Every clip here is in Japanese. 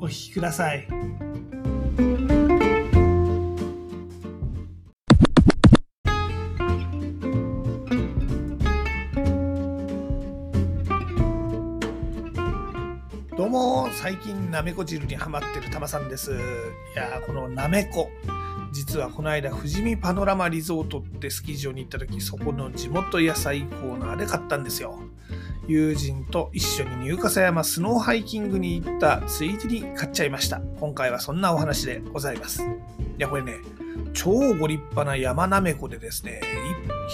お聞きください。どうも最近なめこ汁にハマってるたまさんですいやーこのなめこ実はこの間富士見パノラマリゾートってスキー場に行った時そこの地元野菜コーナーで買ったんですよ友人と一緒に入笠山スノーハイキングに行ったついでに買っちゃいました今回はそんなお話でございますいやこれね超ご立派な山なめこでですね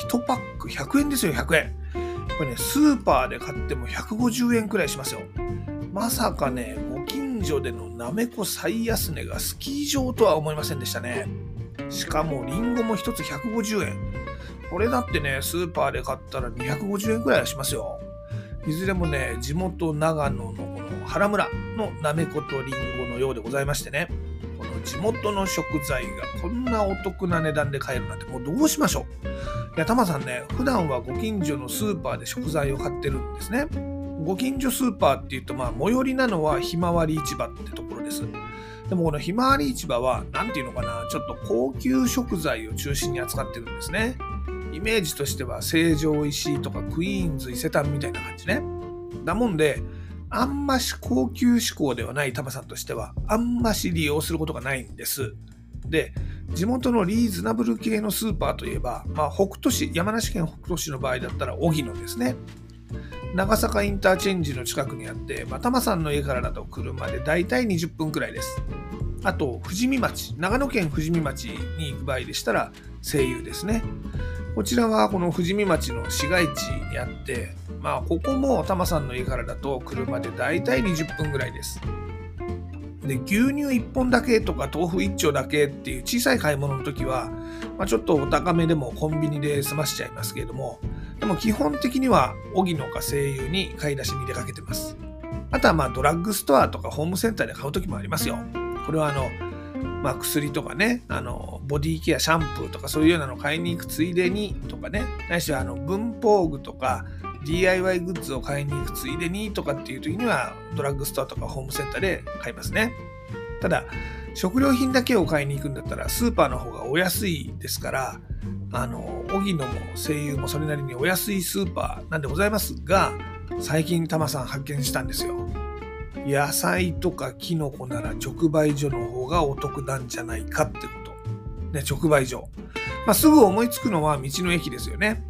1パック100円ですよ100円これねスーパーで買っても150円くらいしますよまさかね、ご近所でのなめこ最安値がスキー場とは思いませんでしたね。しかも、リンゴも1つ150円。これだってね、スーパーで買ったら250円くらいはしますよ。いずれもね、地元長野のこの原村のなめことリンゴのようでございましてね、この地元の食材がこんなお得な値段で買えるなんてもうどうしましょう。いや、タマさんね、普段はご近所のスーパーで食材を買ってるんですね。ご近所スーパーっていうと、まあ、最寄りなのはひまわり市場ってところです。でもこのひまわり市場は、なんていうのかな、ちょっと高級食材を中心に扱ってるんですね。イメージとしては、成城石井とかクイーンズ伊勢丹みたいな感じね。だもんで、あんまし高級志向ではないタマさんとしては、あんまし利用することがないんです。で、地元のリーズナブル系のスーパーといえば、まあ、北斗市、山梨県北斗市の場合だったら、荻野ですね。長坂インターチェンジの近くにあって、まあ、タマさんの家からだと車でだいたい20分くらいです。あと、富士見町、長野県富士見町に行く場合でしたら、声優ですね。こちらはこの富士見町の市街地にあって、まあ、ここもタマさんの家からだと車でだいたい20分くらいです。で、牛乳1本だけとか豆腐1丁だけっていう小さい買い物の時は、まあ、ちょっとお高めでもコンビニで済ましちゃいますけれども、でも基本的には荻野か声優に買い出しに出かけてます。あとはまあドラッグストアとかホームセンターで買う時もありますよ。これはあの、まあ、薬とかね、あの、ボディケア、シャンプーとかそういうようなの買いに行くついでにとかね、ないしはあの文房具とか DIY グッズを買いに行くついでにとかっていう時にはドラッグストアとかホームセンターで買いますね。ただ、食料品だけを買いに行くんだったらスーパーの方がお安いですから、あの、荻野も声優もそれなりにお安いスーパーなんでございますが、最近タマさん発見したんですよ。野菜とかキノコなら直売所の方がお得なんじゃないかってこと。ね、直売所。まあ、すぐ思いつくのは道の駅ですよね。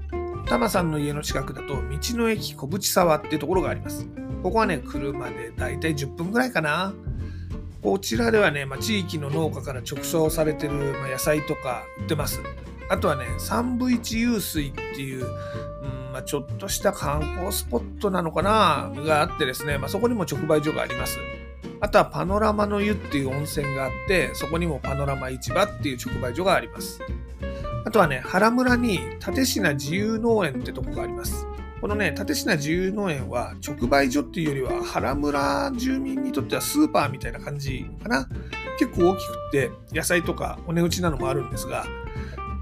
タマさんの家の近くだと道の駅小淵沢ってところがあります。ここはね、車でだいたい10分ぐらいかな。こちらではね、まあ、地域の農家から直送されてる、ま、野菜とか売ってます。あとはね、三部一湧水っていう、まあ、ちょっとした観光スポットなのかながあってですね、まあ、そこにも直売所があります。あとはパノラマの湯っていう温泉があって、そこにもパノラマ市場っていう直売所があります。あとはね、原村に立品自由農園ってとこがあります。このね、立品自由農園は直売所っていうよりは原村住民にとってはスーパーみたいな感じかな。結構大きくって野菜とかお値打ちなのもあるんですが、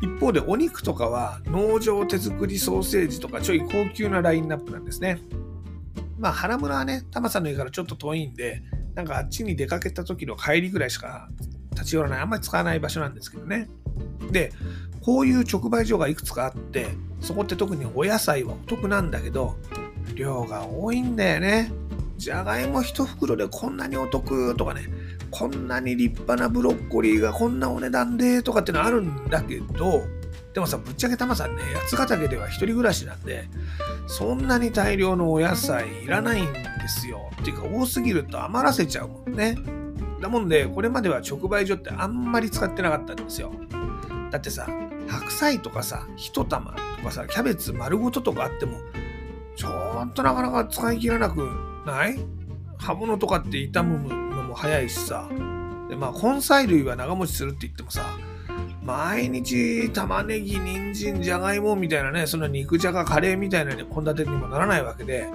一方でお肉とかは農場手作りソーセージとかちょい高級なラインナップなんですね。まあ原村はね、タマさんの家からちょっと遠いんで、なんかあっちに出かけた時の帰りぐらいしか立ち寄らない、あんまり使わない場所なんですけどね。で、こういう直売所がいくつかあって、そこって特にお野菜はお得なんだけど、量が多いんだよね。じゃがいも一袋でこんなにお得とかね、こんなに立派なブロッコリーがこんなお値段でとかってのあるんだけど、でもさ、ぶっちゃけたまさんね、八ヶ岳では一人暮らしなんで、そんなに大量のお野菜いらないんですよ。っていうか多すぎると余らせちゃうもんね。だもんで、これまでは直売所ってあんまり使ってなかったんですよ。だってさ、白菜とかさ、一玉とかさ、キャベツ丸ごととかあっても、ちょっとなかなか使い切らなくない？刃物とかって傷むのも早いしさ。でまあ根菜類は長持ちするって言ってもさ毎日玉ねぎ人参じゃがいもみたいなねその肉じゃがカレーみたいな献立にもならないわけで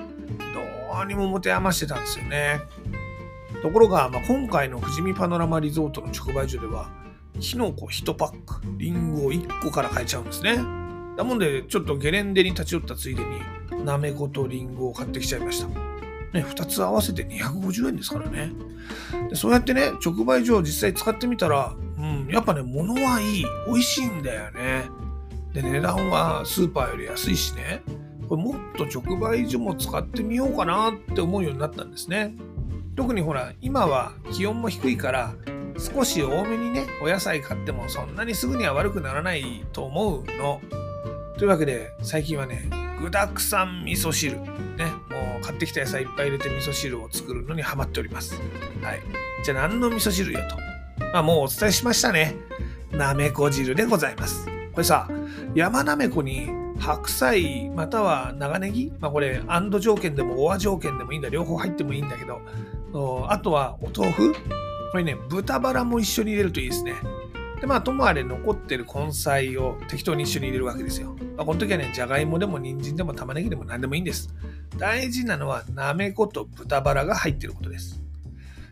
どうにも持て余してたんですよね。ところが、まあ、今回の富士見パノラマリゾートの直売所ではキノコ1パックリンゴ1個から買えちゃうんですね。だもんでちょっとゲレンデに立ち寄ったついでになめことリンゴを買ってきちゃいました。ね、2つ合わせて250円ですからねで。そうやってね、直売所を実際使ってみたら、うん、やっぱね、物はいい。美味しいんだよね。で、値段はスーパーより安いしね。これもっと直売所も使ってみようかなって思うようになったんですね。特にほら、今は気温も低いから、少し多めにね、お野菜買ってもそんなにすぐには悪くならないと思うの。というわけで、最近はね、具沢山味噌汁。ね、買ってきた野菜いっぱい入れて味噌汁を作るのにハマっております。はい。じゃあ何の味噌汁よと。まあもうお伝えしましたね。なめこ汁でございます。これさ、山なめこに白菜または長ネギ？まあこれ、アンド条件でもオア条件でもいいんだ。両方入ってもいいんだけど、あとはお豆腐？これね、豚バラも一緒に入れるといいですね。で、まあ、ともあれ残ってる根菜を適当に一緒に入れるわけですよ。まあ、この時はね、じゃがいもでも人参でも玉ねぎでも何でもいいんです。大事なのは、なめこと豚バラが入ってることです。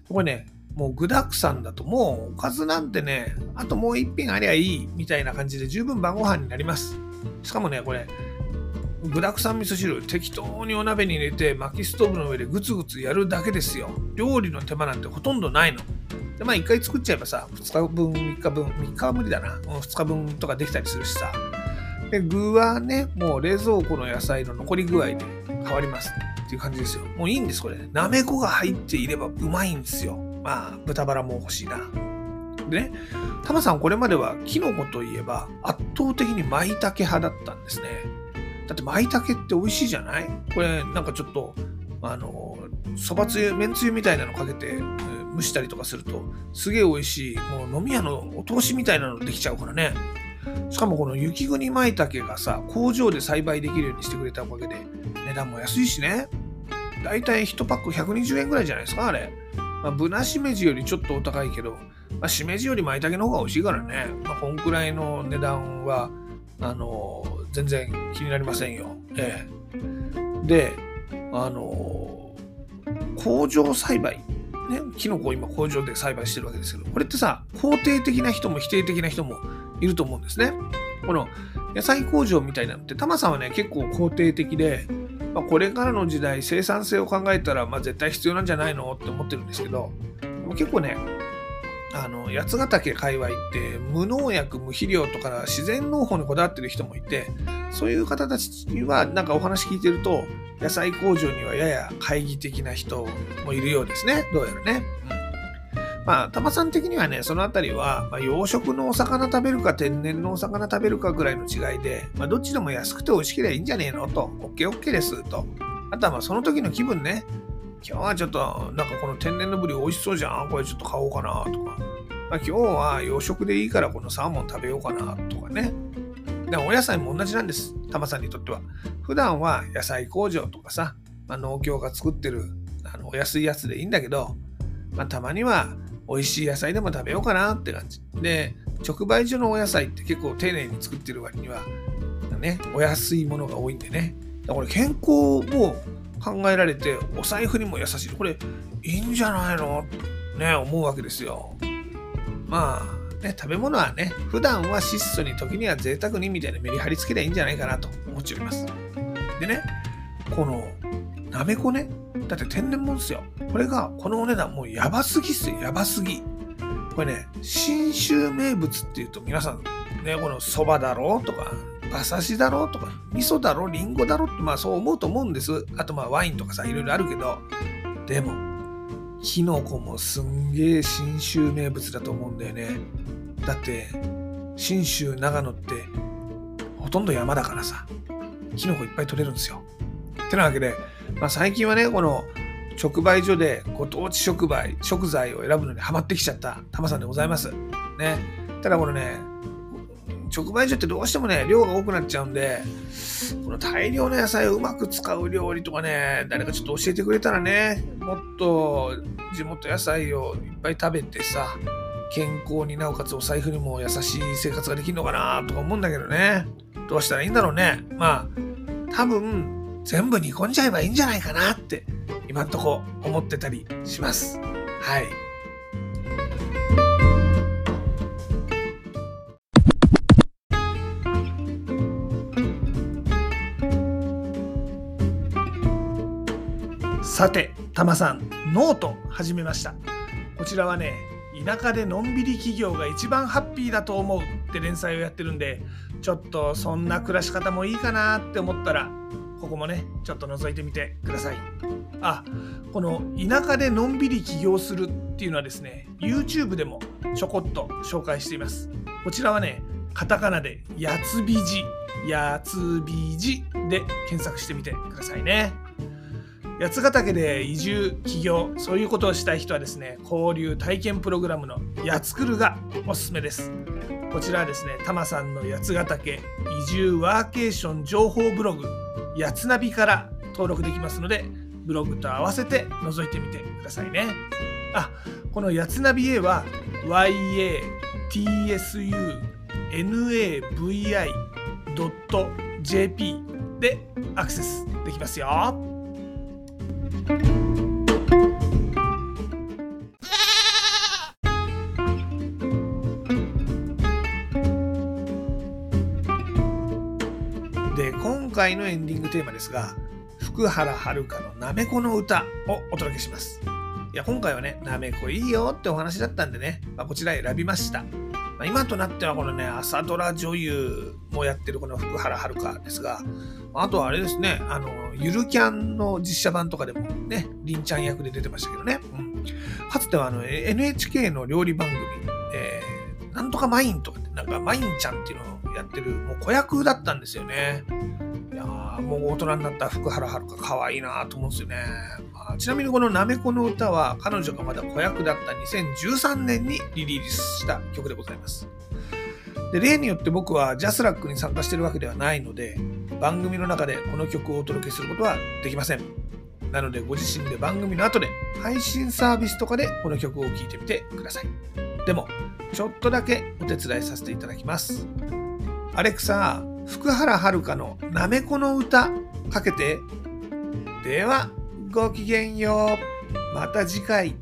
これね、もう具沢山だともうおかずなんてね、あともう一品ありゃいいみたいな感じで十分晩ご飯になります。しかもね、これ、具沢山味噌汁適当にお鍋に入れて薪ストーブの上でグツグツやるだけですよ。料理の手間なんてほとんどないの。で、まあ1回作っちゃえばさ、2日分、3日分、3日は無理だな。2日分とかできたりするしさ。で、具はね、もう冷蔵庫の野菜の残り具合で変わりますっていう感じですよ。もういいんです、これ。なめこが入っていればうまいんですよ。まあ、豚バラも欲しいな。でね、タマさんこれまではキノコといえば圧倒的に舞茸派だったんですね。だって舞茸って美味しいじゃない？これなんかちょっと、あの、そばつゆ、めんつゆみたいなのかけて、蒸したりとかすると、すげえ美味しい、もう飲み屋のお通しみたいなのできちゃうからね。しかもこの雪国舞茸がさ、工場で栽培できるようにしてくれたおかげで、値段も安いしね。だいたい1パック120円ぐらいじゃないですか、あれ。まあ、ブナシメジよりちょっとお高いけど、まあ、しめじより舞茸の方が美味しいからね。まあ、こんくらいの値段は、あのー、全然気になりませんよ。ええ。で、あのー、工場栽培ね、キノコを今工場で栽培してるわけですけど、これってさ、肯定的な人も否定的な人もいると思うんですね。この野菜工場みたいなのって、タマさんはね、結構肯定的で、まあ、これからの時代、生産性を考えたら、まあ、絶対必要なんじゃないの？って思ってるんですけど、結構ね、あの八ヶ岳界隈って無農薬無肥料とか自然農法にこだわってる人もいてそういう方たちにはなんかお話聞いてると野菜工場にはやや懐疑的な人もいるようですねどうやらね。まあ、タマさん的にはね、そのあたりは、まあ、養殖のお魚食べるか天然のお魚食べるかぐらいの違いで、まあ、どっちでも安くて美味しければいいんじゃねえの？と、OK、OK ですと。あとはまあその時の気分ね。今日はちょっと、なんかこの天然のブリ美味しそうじゃん？これちょっと買おうかなとか。まあ、今日は洋食でいいからこのサーモン食べようかなとかね。でお野菜も同じなんです。タマさんにとっては。普段は野菜工場とかさ、まあ、農協が作ってるあのお安いやつでいいんだけど、まあ、たまには美味しい野菜でも食べようかなって感じ。で、直売所のお野菜って結構丁寧に作ってる割には、ね、お安いものが多いんでね。これ健康も考えられて、お財布にも優しい。これ、いいんじゃないの？ね、思うわけですよ。まあ、ね、食べ物はね、普段は質素に、時には贅沢にみたいなメリハリつけりゃいいんじゃないかなと思っております。でね、この、なめこね、だって天然物ですよ。これが、このお値段もうやばすぎっすよ、やばすぎ。これね、信州名物っていうと皆さん、ね、このそばだろうとか、馬刺しだろうとか、味噌だろう、りんごだろうって、まあそう思うと思うんです。あとまあワインとかさ、いろいろあるけど、でも、キノコもすんげえ信州名物だと思うんだよね。だって、信州、長野って、ほとんど山だからさ、キノコいっぱい取れるんですよ。ってなわけで、まあ、最近はね、この直売所でご当地食材、食材を選ぶのにハマってきちゃったタマさんでございます。ね。ただこのね、直売所ってどうしてもね、量が多くなっちゃうんで、この大量の野菜をうまく使う料理とかね、誰かちょっと教えてくれたらね、もっと地元野菜をいっぱい食べてさ、健康になおかつお財布にも優しい生活ができるのかなとか思うんだけどね。どうしたらいいんだろうね。まあ、多分全部煮込んじゃえばいいんじゃないかなって今んとこ思ってたりします。はい。さて、たまさん、ノート始めました。こちらはね、田舎でのんびり企業が一番ハッピーだと思うって連載をやってるんで、ちょっとそんな暮らし方もいいかなって思ったら、ここもね、ちょっと覗いてみてください。あ、この田舎でのんびり起業するっていうのはですね、YouTube でもちょこっと紹介しています。こちらはね、カタカナでやつびじ、やつびじで検索してみてくださいね。八ヶ岳で移住起業そういうことをしたい人はですね交流体験プログラムのやつくるがおすすめですこちらはですねタマさんの八ヶ岳移住ワーケーション情報ブログやつナビから登録できますのでブログと合わせて覗いてみてくださいねあこのやつナビ A は yatsunavi.jp でアクセスできますよ。で今回のエンディングテーマですが福原遥のなめこの歌をお届けします。いや今回はねなめこいいよってお話だったんでね、まあ、こちら選びました。まあ、今となってはこのね、朝ドラ女優もやってるこの福原遥ですが、あとはあれですね、あの、ゆるキャンの実写版とかでもね、りんちゃん役で出てましたけどね。うん、かつてはあの NHK の料理番組、えー、なんとかマインとかって、なんかマインちゃんっていうのをやってる、もう子役だったんですよね。いやもう大人になった福原遥可愛いなと思うんですよね。まあ、ちなみにこのなめこの歌は彼女がまだ子役だった2013年にリリースした曲でございます。で例によって僕はジャスラックに参加してるわけではないので番組の中でこの曲をお届けすることはできません。なのでご自身で番組の後で配信サービスとかでこの曲を聴いてみてください。でもちょっとだけお手伝いさせていただきます。アレクサ、福原遥のなめこの歌かけて。では、ごきげんよう。また次回。